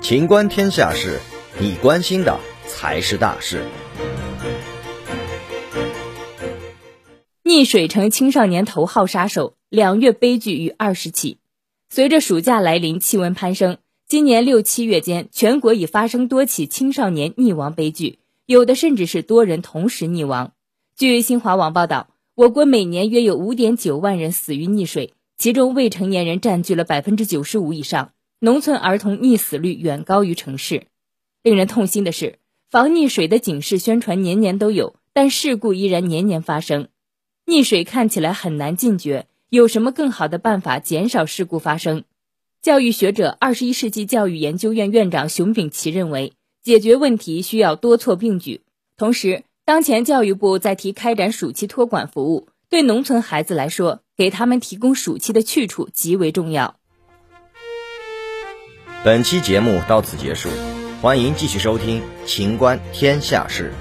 情观天下事，你关心的才是大事。溺水成青少年头号杀手，两月悲剧逾二十起。随着暑假来临，气温攀升，今年六七月间，全国已发生多起青少年溺亡悲剧，有的甚至是多人同时溺亡。据新华网报道，我国每年约有五点九万人死于溺水，其中未成年人占据了百分之九十五以上。农村儿童溺死率远高于城市。令人痛心的是，防溺水的警示宣传年年都有，但事故依然年年发生。溺水看起来很难禁绝，有什么更好的办法减少事故发生？教育学者、二十一世纪教育研究院院长熊丙奇认为，解决问题需要多措并举。同时，当前教育部在提开展暑期托管服务，对农村孩子来说，给他们提供暑期的去处极为重要。本期节目到此结束，欢迎继续收听《秦观天下事》。